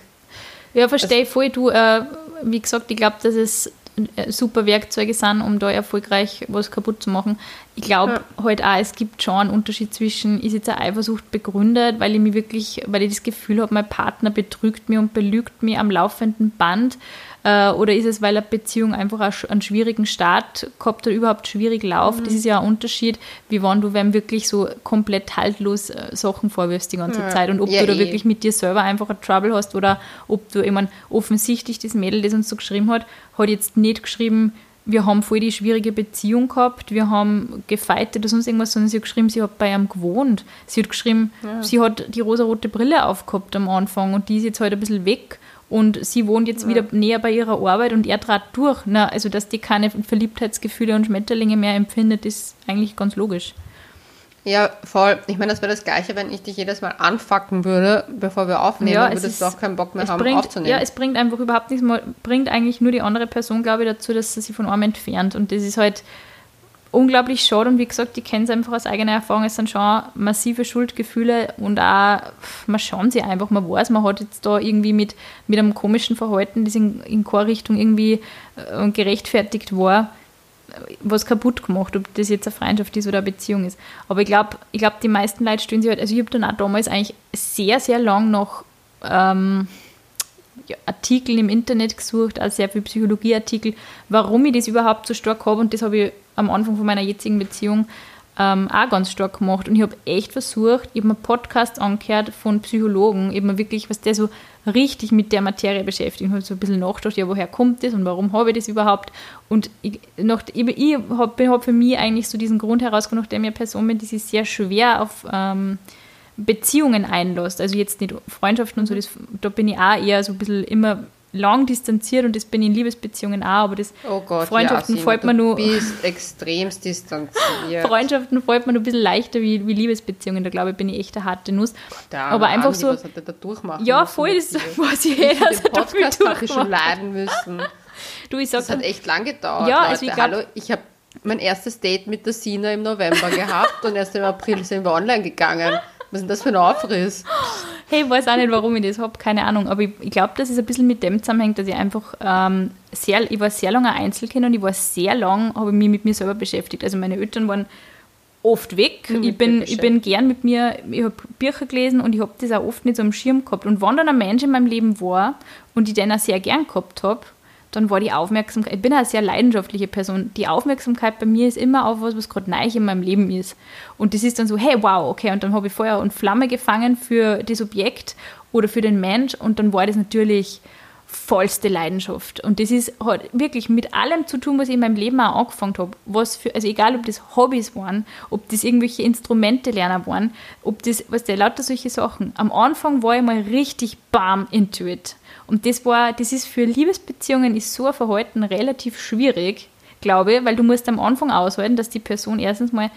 Ja, verstehe ich voll. Du, äh, wie gesagt, ich glaube, dass es äh, super Werkzeuge sind, um da erfolgreich was kaputt zu machen. Ich glaube ja. halt auch, es gibt schon einen Unterschied zwischen, ist jetzt eine Eifersucht begründet, weil ich mich wirklich, weil ich das Gefühl habe, mein Partner betrügt mich und belügt mich am laufenden Band, äh, oder ist es, weil eine Beziehung einfach einen schwierigen Start gehabt oder überhaupt schwierig läuft? Mhm. Das ist ja ein Unterschied, wie wenn du wem wirklich so komplett haltlos äh, Sachen vorwirfst die ganze ja. Zeit und ob ja, du da eh. wirklich mit dir selber einfach ein Trouble hast oder ob du, ich meine, offensichtlich das Mädel, das uns so geschrieben hat, hat jetzt nicht geschrieben, wir haben voll die schwierige Beziehung gehabt, wir haben gefeitet oder sonst irgendwas, sondern sie hat geschrieben, sie hat bei ihm gewohnt. Sie hat geschrieben, ja. sie hat die rosarote Brille aufgehabt am Anfang und die ist jetzt halt ein bisschen weg und sie wohnt jetzt ja. wieder näher bei ihrer Arbeit und er trat durch. Na, also, dass die keine Verliebtheitsgefühle und Schmetterlinge mehr empfindet, ist eigentlich ganz logisch. Ja, voll. Ich meine, das wäre das Gleiche, wenn ich dich jedes Mal anfacken würde, bevor wir aufnehmen, ja, würdest du auch keinen Bock mehr haben, bringt, aufzunehmen. Ja, es bringt einfach überhaupt nichts mehr, bringt eigentlich nur die andere Person, glaube ich, dazu, dass sie sich von einem entfernt. Und das ist halt unglaublich schade und wie gesagt, ich kenne es einfach aus eigener Erfahrung, es sind schon massive Schuldgefühle und auch, man schauen sie einfach, man weiß, man hat jetzt da irgendwie mit, mit einem komischen Verhalten, das in, in keine Richtung irgendwie äh, gerechtfertigt war, was kaputt gemacht, ob das jetzt eine Freundschaft ist oder eine Beziehung ist. Aber ich glaube, ich glaub, die meisten Leute stellen sich halt, also ich habe dann auch damals eigentlich sehr, sehr lang noch ähm, ja, Artikel im Internet gesucht, also sehr viele Psychologieartikel, warum ich das überhaupt so stark habe und das habe ich am Anfang von meiner jetzigen Beziehung ähm, auch ganz stark gemacht. Und ich habe echt versucht, ich habe mir Podcasts angehört von Psychologen, ich habe mir wirklich, was der so richtig mit der Materie beschäftigt. Ich habe so ein bisschen nachgedacht, ja, woher kommt das und warum habe ich das überhaupt? Und ich, noch, ich, ich habe hab für mich eigentlich so diesen Grund herausgefunden, nachdem ich eine Person bin, die sich sehr schwer auf ähm, Beziehungen einlässt. Also jetzt nicht Freundschaften und so, das, da bin ich auch eher so ein bisschen immer lang distanziert und das bin ich in Liebesbeziehungen auch, aber das oh Gott, Freundschaften ja, fällt mir nur. Du bist (laughs) extremst distanziert. Freundschaften fällt mir nur ein bisschen leichter wie, wie Liebesbeziehungen, da glaube ich, bin ich echt eine harte Nuss. Der aber einfach Andi, so. Was hat der da durchmachen ja, voll, das weiß ich eh, dass er durchmacht. ich schon leiden müssen. (laughs) du, ich sag, das hat echt lang gedauert. Ja, Leute. also ich glaub, Hallo, ich habe mein erstes Date mit der Sina im November gehabt und erst im April sind wir online gegangen. Was ist denn das für ein Aufriss? Hey, ich weiß auch nicht, warum ich das habe, keine Ahnung. Aber ich, ich glaube, dass es ein bisschen mit dem zusammenhängt, dass ich einfach ähm, sehr, ich war sehr lange Einzelkind und ich war sehr lang, habe mich mit mir selber beschäftigt. Also meine Eltern waren oft weg. ich bin, ich bin gern mit mir, ich habe Bücher gelesen und ich habe das auch oft nicht so am Schirm gehabt. Und wenn dann ein Mensch in meinem Leben war und ich den auch sehr gern gehabt habe, dann war die Aufmerksamkeit, ich bin eine sehr leidenschaftliche Person, die Aufmerksamkeit bei mir ist immer auf was, was gerade neu in meinem Leben ist. Und das ist dann so, hey, wow, okay, und dann habe ich Feuer und Flamme gefangen für das Objekt oder für den Mensch und dann war das natürlich vollste Leidenschaft. Und das ist hat wirklich mit allem zu tun, was ich in meinem Leben auch angefangen habe. Was für, also egal, ob das Hobbys waren, ob das irgendwelche Instrumente lernen waren, ob das, was der lauter solche Sachen. Am Anfang war ich mal richtig bam into it. Und das war, das ist für Liebesbeziehungen ist so ein Verhalten relativ schwierig, glaube ich, weil du musst am Anfang aushalten, dass die Person erstens mal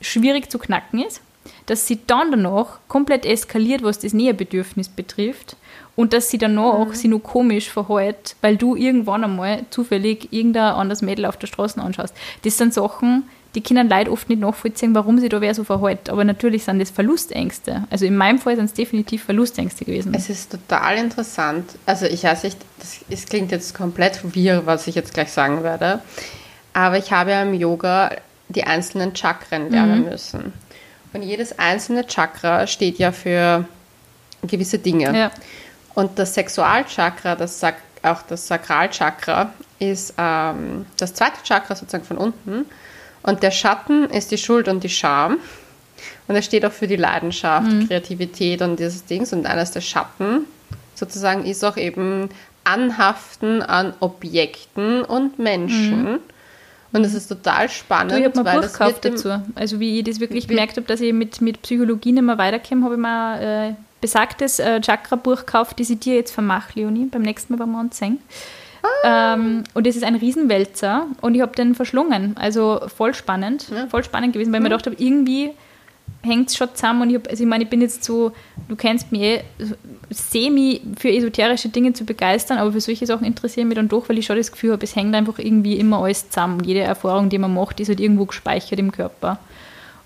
schwierig zu knacken ist, dass sie dann danach komplett eskaliert, was das Näherbedürfnis betrifft und dass sie danach mhm. sie nur komisch verhält, weil du irgendwann einmal zufällig irgendein anderes Mädel auf der Straße anschaust. Das sind Sachen, die Kinder Leute oft nicht nachvollziehen, warum sie da wer so verhält. Aber natürlich sind das Verlustängste. Also in meinem Fall sind es definitiv Verlustängste gewesen. Es ist total interessant. Also ich weiß nicht, das, es klingt jetzt komplett wirr, was ich jetzt gleich sagen werde. Aber ich habe ja im Yoga die einzelnen Chakren lernen mhm. müssen. Und jedes einzelne Chakra steht ja für gewisse Dinge. Ja. Und das Sexualchakra, das Sak auch das Sakralchakra, ist ähm, das zweite Chakra sozusagen von unten. Und der Schatten ist die Schuld und die Scham. Und er steht auch für die Leidenschaft, mhm. Kreativität und dieses Dings. Und eines der Schatten sozusagen ist auch eben Anhaften an Objekten und Menschen. Mhm. Und das ist total spannend. Du, ich habe mir ein Buch gekauft dazu. Also wie ich das wirklich gemerkt habe, dass ich mit, mit Psychologie nicht mehr weiterkomme, habe ich mir äh, besagtes äh, Chakra-Buch gekauft, das ich dir jetzt vermache, Leonie, beim nächsten Mal, wir uns sehen. Ah. Ähm, und es ist ein Riesenwälzer und ich habe den verschlungen. Also voll spannend, ja. voll spannend gewesen, weil ich mir gedacht habe, irgendwie hängt es schon zusammen und ich, hab, also ich meine, ich bin jetzt so, du kennst mich eh, semi für esoterische Dinge zu begeistern, aber für solche Sachen interessieren mich dann doch, weil ich schon das Gefühl habe, es hängt einfach irgendwie immer alles zusammen. Jede Erfahrung, die man macht, ist halt irgendwo gespeichert im Körper.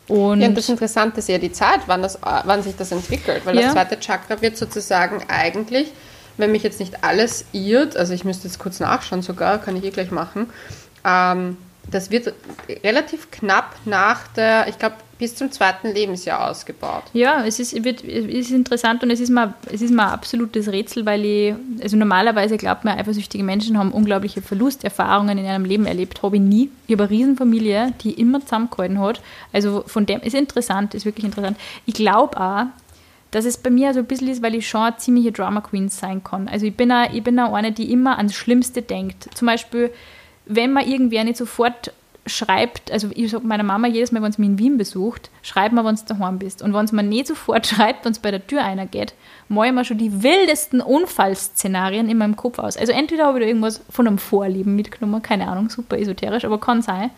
Und ja, und das Interessante ist ja die Zeit, wann, das, wann sich das entwickelt, weil ja. das zweite Chakra wird sozusagen eigentlich wenn mich jetzt nicht alles irrt, also ich müsste jetzt kurz nachschauen sogar, kann ich eh gleich machen, ähm, das wird relativ knapp nach der, ich glaube, bis zum zweiten Lebensjahr ausgebaut. Ja, es ist, wird, ist interessant und es ist, mal, es ist mal ein absolutes Rätsel, weil ich, also normalerweise glaubt man, eifersüchtige Menschen haben unglaubliche Verlusterfahrungen in ihrem Leben erlebt. Habe ich nie. Ich habe eine Riesenfamilie, die immer zusammengehalten hat. Also von dem ist interessant, ist wirklich interessant. Ich glaube auch, dass es bei mir so ein bisschen ist, weil ich schon eine ziemliche Drama Queen sein kann. Also ich bin auch, ich bin auch eine, die immer ans Schlimmste denkt. Zum Beispiel, wenn man irgendwer nicht sofort schreibt, also ich sage meiner Mama jedes Mal, wenn sie mich in Wien besucht, schreib mir, wenn du daheim bist. Und wenn es mir nicht sofort (laughs) schreibt, wenn es bei der Tür einer geht, mache ich mir schon die wildesten Unfallszenarien in meinem Kopf aus. Also entweder habe ich da irgendwas von einem Vorlieben mitgenommen, keine Ahnung, super esoterisch, aber kann sein.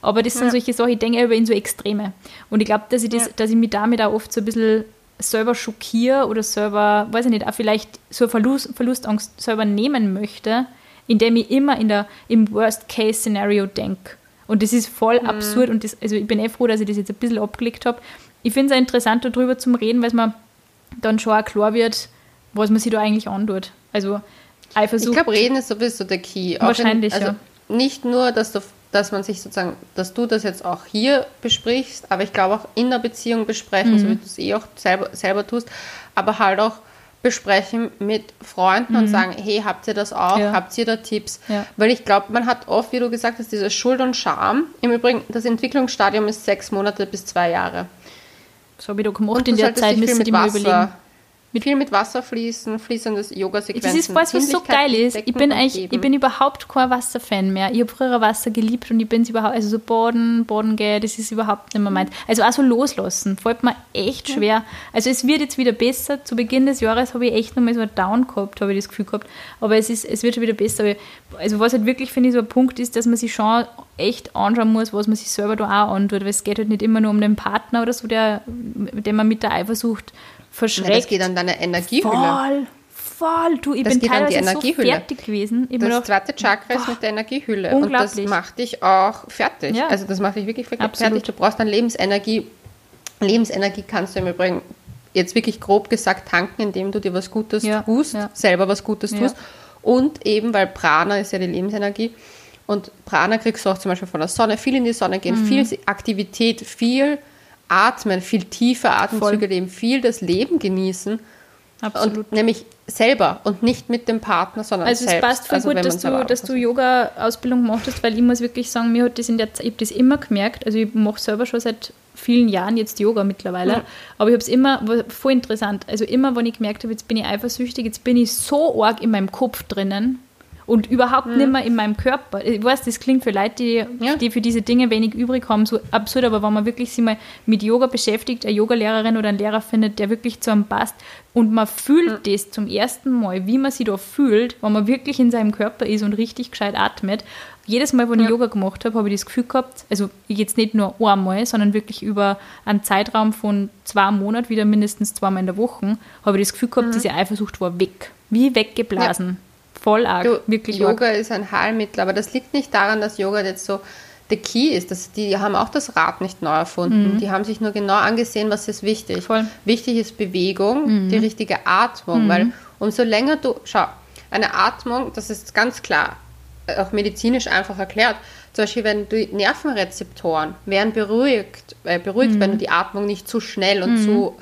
Aber das sind ja. solche Sachen, ich denke über in so Extreme. Und ich glaube, dass ich ja. dass ich mich damit auch oft so ein bisschen selber schockiere oder selber, weiß ich nicht, auch vielleicht so eine Verlust, Verlustangst selber nehmen möchte, indem ich immer in der, im Worst-Case-Szenario denke. Und das ist voll mhm. absurd und das, also ich bin eh froh, dass ich das jetzt ein bisschen abgelegt habe. Ich finde es auch interessant, darüber zu reden, weil mir dann schon auch klar wird, was man sich da eigentlich antut. Also Eifersucht. Ich glaube, reden ist sowieso der Key. Wahrscheinlich, in, also ja. Nicht nur, dass du, dass man sich sozusagen, dass du das jetzt auch hier besprichst, aber ich glaube auch in der Beziehung besprechen, mhm. so wie du es eh auch selber, selber tust, aber halt auch besprechen mit Freunden mhm. und sagen, hey, habt ihr das auch? Ja. Habt ihr da Tipps? Ja. Weil ich glaube, man hat oft, wie du gesagt hast, diese Schuld und Scham. Im Übrigen, das Entwicklungsstadium ist sechs Monate bis zwei Jahre. So wie du gemacht in der Zeit, müsstest du dir überlegen. Mit viel mit Wasser fließen, fließendes Yoga-Sequenzen. Das ist was, was so geil ist. Ich bin eigentlich, ich bin überhaupt kein Wasserfan mehr. Ich habe früher Wasser geliebt und ich bin es überhaupt, also so Baden, Baden gehen, das ist überhaupt nicht mehr meins. Also auch so loslassen, fällt mir echt schwer. Also es wird jetzt wieder besser. Zu Beginn des Jahres habe ich echt nochmal so einen Down gehabt, habe ich das Gefühl gehabt. Aber es, ist, es wird schon wieder besser. Also was halt wirklich, finde ich, so ein Punkt ist, dass man sich schon echt anschauen muss, was man sich selber da auch antut. Weil es geht halt nicht immer nur um den Partner oder so, der, den man mit der Eifersucht verschreckt. Ja, das geht an deine Energiehülle. Voll, voll. Du, ich das bin teilweise so fertig gewesen. Ich das zweite Chakra ist mit der Energiehülle. Und das macht dich auch fertig. Ja. Also das macht dich wirklich, wirklich fertig. Du brauchst dann Lebensenergie. Lebensenergie kannst du im Übrigen jetzt wirklich grob gesagt tanken, indem du dir was Gutes ja. tust, ja. selber was Gutes tust. Und eben, weil Prana ist ja die Lebensenergie, und Prana kriegst du auch zum Beispiel von der Sonne, viel in die Sonne gehen, mhm. viel Aktivität, viel atmen, viel tiefer Atemzüge leben, viel das Leben genießen. Absolut. Und nämlich selber und nicht mit dem Partner, sondern also selbst. Also es passt voll also gut, dass du, dass du Yoga-Ausbildung gemacht hast, weil ich muss wirklich sagen, mir hat das in der Zeit, ich habe das immer gemerkt, also ich mache selber schon seit vielen Jahren jetzt Yoga mittlerweile, mhm. aber ich habe es immer, voll interessant, also immer, wenn ich gemerkt habe, jetzt bin ich eifersüchtig, jetzt bin ich so arg in meinem Kopf drinnen, und überhaupt mhm. nicht mehr in meinem Körper. Ich weiß, das klingt für Leute, die, ja. die für diese Dinge wenig übrig haben, so absurd, aber wenn man wirklich sich mal mit Yoga beschäftigt, eine Yogalehrerin oder einen Lehrer findet, der wirklich zu einem passt und man fühlt mhm. das zum ersten Mal, wie man sich da fühlt, wenn man wirklich in seinem Körper ist und richtig gescheit atmet. Jedes Mal, wenn ja. ich Yoga gemacht habe, habe ich das Gefühl gehabt, also jetzt nicht nur einmal, sondern wirklich über einen Zeitraum von zwei Monaten, wieder mindestens zweimal in der Woche, habe ich das Gefühl gehabt, mhm. diese Eifersucht war weg. Wie weggeblasen. Ja voll arg, du, wirklich Yoga arg. ist ein Heilmittel, aber das liegt nicht daran, dass Yoga jetzt so der Key ist. Das, die haben auch das Rad nicht neu erfunden. Mhm. Die haben sich nur genau angesehen, was ist wichtig. Voll. Wichtig ist Bewegung, mhm. die richtige Atmung, mhm. weil umso länger du, schau, eine Atmung, das ist ganz klar, auch medizinisch einfach erklärt, zum Beispiel, wenn die Nervenrezeptoren werden beruhigt, äh, beruhigt, mhm. wenn du die Atmung nicht zu schnell und mhm. zu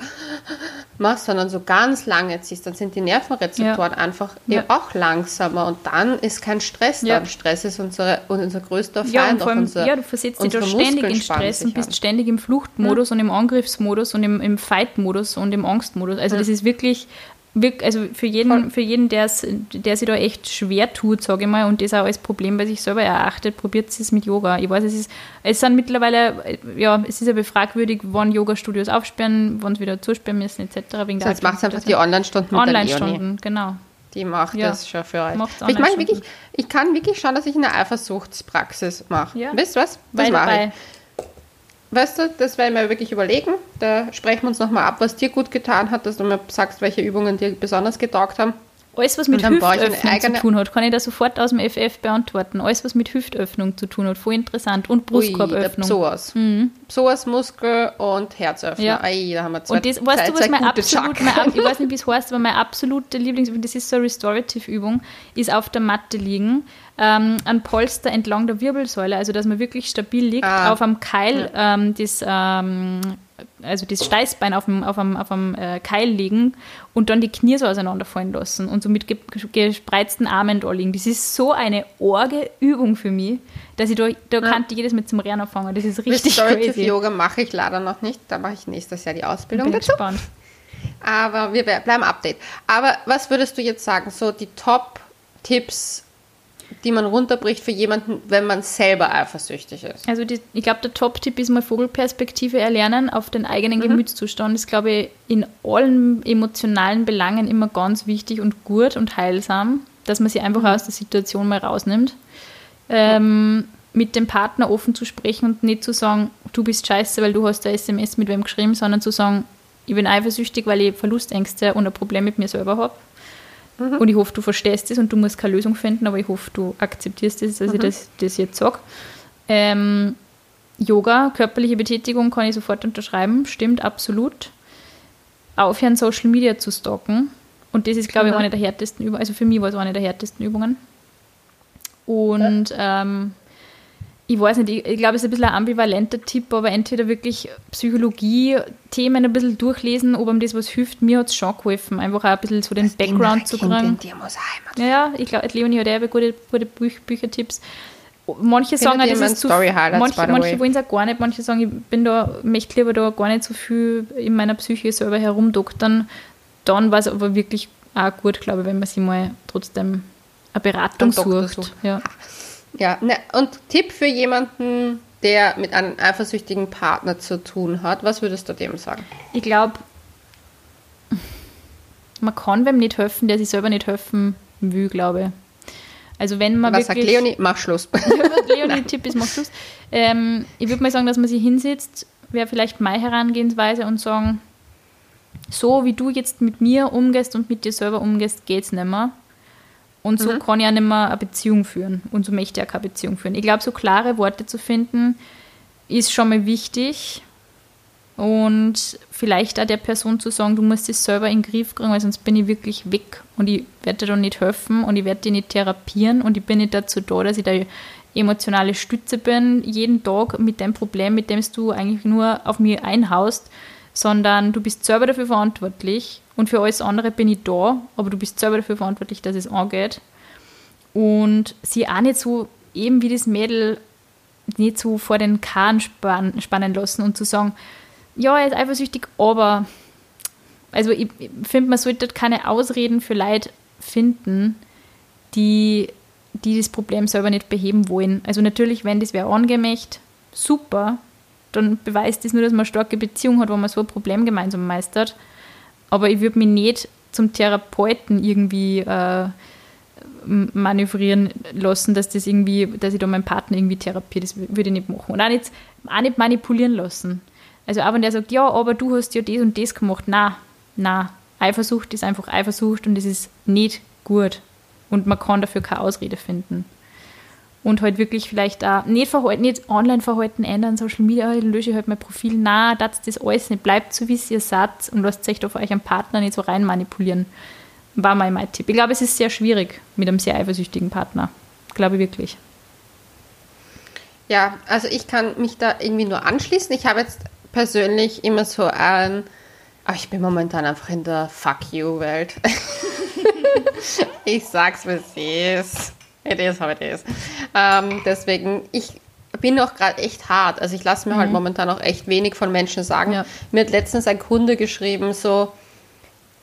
(laughs) machst, sondern so ganz lange ziehst, dann sind die Nervenrezeptoren ja. einfach ja. auch langsamer und dann ist kein Stress ja. da. Stress ist unsere, unser größter Feind. Ja, und vor allem, unser, ja du versetzt dich da ständig in Stress und bist an. ständig im Fluchtmodus und im Angriffsmodus und im, im Fight-Modus und im Angstmodus. Also das ist wirklich also für jeden, für jeden der sich da echt schwer tut, sage ich mal, und das auch als Problem bei sich selber erachtet, probiert es mit Yoga. Ich weiß, es ist, es sind mittlerweile, ja, es ist aber fragwürdig, wann Yoga-Studios aufsperren, wann sie wieder zusperren müssen, etc. Wegen so, jetzt macht es einfach die Online-Stunden Online-Stunden, genau. Die macht ja. das schon für euch. Ich meine wirklich, ich kann wirklich schauen, dass ich eine Eifersuchtspraxis mache. Ja. Wisst ihr was? Das mache ich weißt du, das werden wir wirklich überlegen. Da sprechen wir uns nochmal ab, was dir gut getan hat, dass du mir sagst, welche Übungen dir besonders getaugt haben. Alles, was mit Hüftöffnung zu tun hat, kann ich da sofort aus dem FF beantworten. Alles, was mit Hüftöffnung zu tun hat, voll interessant. Und Brustkorböffnung. Ui, Psoas. Mhm. Psoasmuskel und Herzöffner. Ja. Ei, da haben wir zwei, Und das, weißt zwei, du, was mein absolut, Chakren. mein, ich weiß nicht, (laughs) wie es heißt, aber meine absolute Lieblingsübung, das ist so eine Restorative-Übung, ist auf der Matte liegen, ähm, ein Polster entlang der Wirbelsäule, also dass man wirklich stabil liegt, Ah. auf einem Keil, ähm, das, ähm, also das Steißbein auf dem, auf einem, auf einem äh, Keil liegen und dann die Knie so auseinanderfallen lassen und so mit ge gespreizten Armen da liegen. Das ist so eine orge Übung für mich, dass ich da, da kann ich jedes Mal zum Rennen anfangen. Das ist richtig Restorative crazy. Yoga mache ich leider noch nicht. Da mache ich nächstes Jahr die Ausbildung Bin dazu. gespannt. Aber wir bleiben update. Aber was würdest du jetzt sagen? So die Top-Tipps, die man runterbricht für jemanden, wenn man selber eifersüchtig ist. Also die, ich glaube, der Top-Tipp ist mal Vogelperspektive erlernen auf den eigenen Gemütszustand. Das ist, glaube ich, in allen emotionalen Belangen immer ganz wichtig und gut und heilsam, dass man sich einfach aus der Situation mal rausnimmt. Ähm, mit dem Partner offen zu sprechen und nicht zu sagen, du bist scheiße, weil du hast eine SMS mit wem geschrieben, sondern zu sagen, ich bin eifersüchtig, weil ich Verlustängste und ein Problem mit mir selber habe. Und ich hoffe, du verstehst das und du musst keine Lösung finden, aber ich hoffe, du akzeptierst das, dass ich das, das jetzt sage. Ähm, Yoga, körperliche Betätigung kann ich sofort unterschreiben, stimmt absolut. Aufhören, Social Media zu stalken. Und das ist, glaube ich, Mhm. eine der härtesten Übungen. Also für mich war es eine der härtesten Übungen. Und ähm, ich weiß nicht, ich, ich glaube, es ist ein bisschen ein ambivalenter Tipp, aber entweder wirklich Psychologie-Themen ein bisschen durchlesen, ob einem das was hilft. Mir hat es schon geholfen, einfach auch ein bisschen so den Background zu Kind in kriegen. Ja, ja, ich glaube, Leonie hat ja gute, gute Büch, Büchertipps. Manche sagen, auch, ihr das ist zu by Manche, manche wollen es auch gar nicht. Manche sagen, ich bin da, möchte lieber da gar nicht so viel in meiner Psyche selber herumdoktern. Dann war es aber wirklich auch gut, glaube ich, wenn man sich mal trotzdem eine Beratung sucht. sucht. Ja. (laughs) Ja, ne, und Tipp für jemanden, der mit einem eifersüchtigen Partner zu tun hat, was würdest du dem sagen? Ich glaube, man kann wem nicht helfen, der sich selber nicht helfen will, glaube ich. Also wenn man was sagt wirklich... Leonie? Mach Schluss. (laughs) Leonie, Tipp ist, mach Schluss. Ähm, ich würde mal sagen, dass man sich hinsetzt, wäre vielleicht meine Herangehensweise und sagen, so wie du jetzt mit mir umgehst und mit dir selber umgehst, geht's nicht mehr. Und so kann ich auch nicht mehr eine Beziehung führen. Und so möchte ich auch keine Beziehung führen. Ich glaube, so klare Worte zu finden, ist schon mal wichtig. Und vielleicht auch der Person zu sagen, du musst es selber in den Griff kriegen, weil sonst bin ich wirklich weg und ich werde dir da nicht helfen und ich werde dich nicht therapieren und ich bin nicht dazu da, dass ich da emotionale Stütze bin, jeden Tag mit dem Problem, mit dem du eigentlich nur auf mich einhaust, sondern du bist selber dafür verantwortlich und für alles andere bin ich da, aber du bist selber dafür verantwortlich, dass es angeht. Und sie auch nicht so, eben wie das Mädel, nicht so vor den Kahn spann, spannen lassen und zu sagen, ja, er ist eifersüchtig, aber also ich, ich finde, man sollte keine Ausreden für Leid finden, die, die das Problem selber nicht beheben wollen. Also natürlich, wenn das wer angemächt, super, dann beweist das nur, dass man eine starke Beziehung hat, wo man so ein Problem gemeinsam meistert. Aber ich würde mich nicht zum Therapeuten irgendwie äh, manövrieren lassen, dass das irgendwie, dass ich da meinen Partner irgendwie therapiere. Das würde ich nicht machen. Und auch nicht, auch nicht manipulieren lassen. Also auch wenn der sagt, ja, aber du hast ja das und das gemacht. Na, na, Eifersucht ist einfach Eifersucht und das ist nicht gut. Und man kann dafür keine Ausrede finden. Und halt wirklich vielleicht auch nicht, Verhalten, nicht Online-Verhalten ändern, Social Media, ich lösche halt mein Profil. Na, das das alles nicht. Bleibt so, wie ihr seid und lasst euch da euch einen Partner nicht so rein manipulieren. War mal mein Tipp. Ich glaube, es ist sehr schwierig mit einem sehr eifersüchtigen Partner. Glaube ich wirklich. Ja, also ich kann mich da irgendwie nur anschließen. Ich habe jetzt persönlich immer so ein, aber ich bin momentan einfach in der Fuck you-Welt. (laughs) ich sag's, wie es ist. It is how it is. Ähm, deswegen, ich bin auch gerade echt hart. Also ich lasse mir halt momentan auch echt wenig von Menschen sagen. Ja. Mir hat letztens ein Kunde geschrieben, so,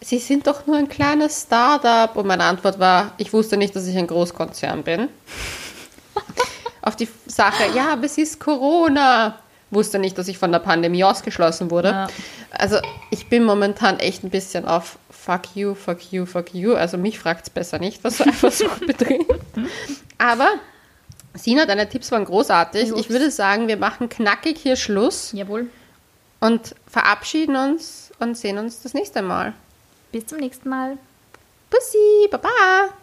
Sie sind doch nur ein kleines Startup. Und meine Antwort war, ich wusste nicht, dass ich ein Großkonzern bin (laughs) auf die Sache, ja, aber es ist Corona. Wusste nicht, dass ich von der Pandemie ausgeschlossen wurde. Ja. Also ich bin momentan echt ein bisschen auf fuck you, fuck you, fuck you. Also mich fragt es besser nicht, was so Eifersucht (laughs) betrifft. Aber Sina, deine Tipps waren großartig. Ich würde sagen, wir machen knackig hier Schluss Jawohl. und verabschieden uns und sehen uns das nächste Mal. Bis zum nächsten Mal. Bussi, baba!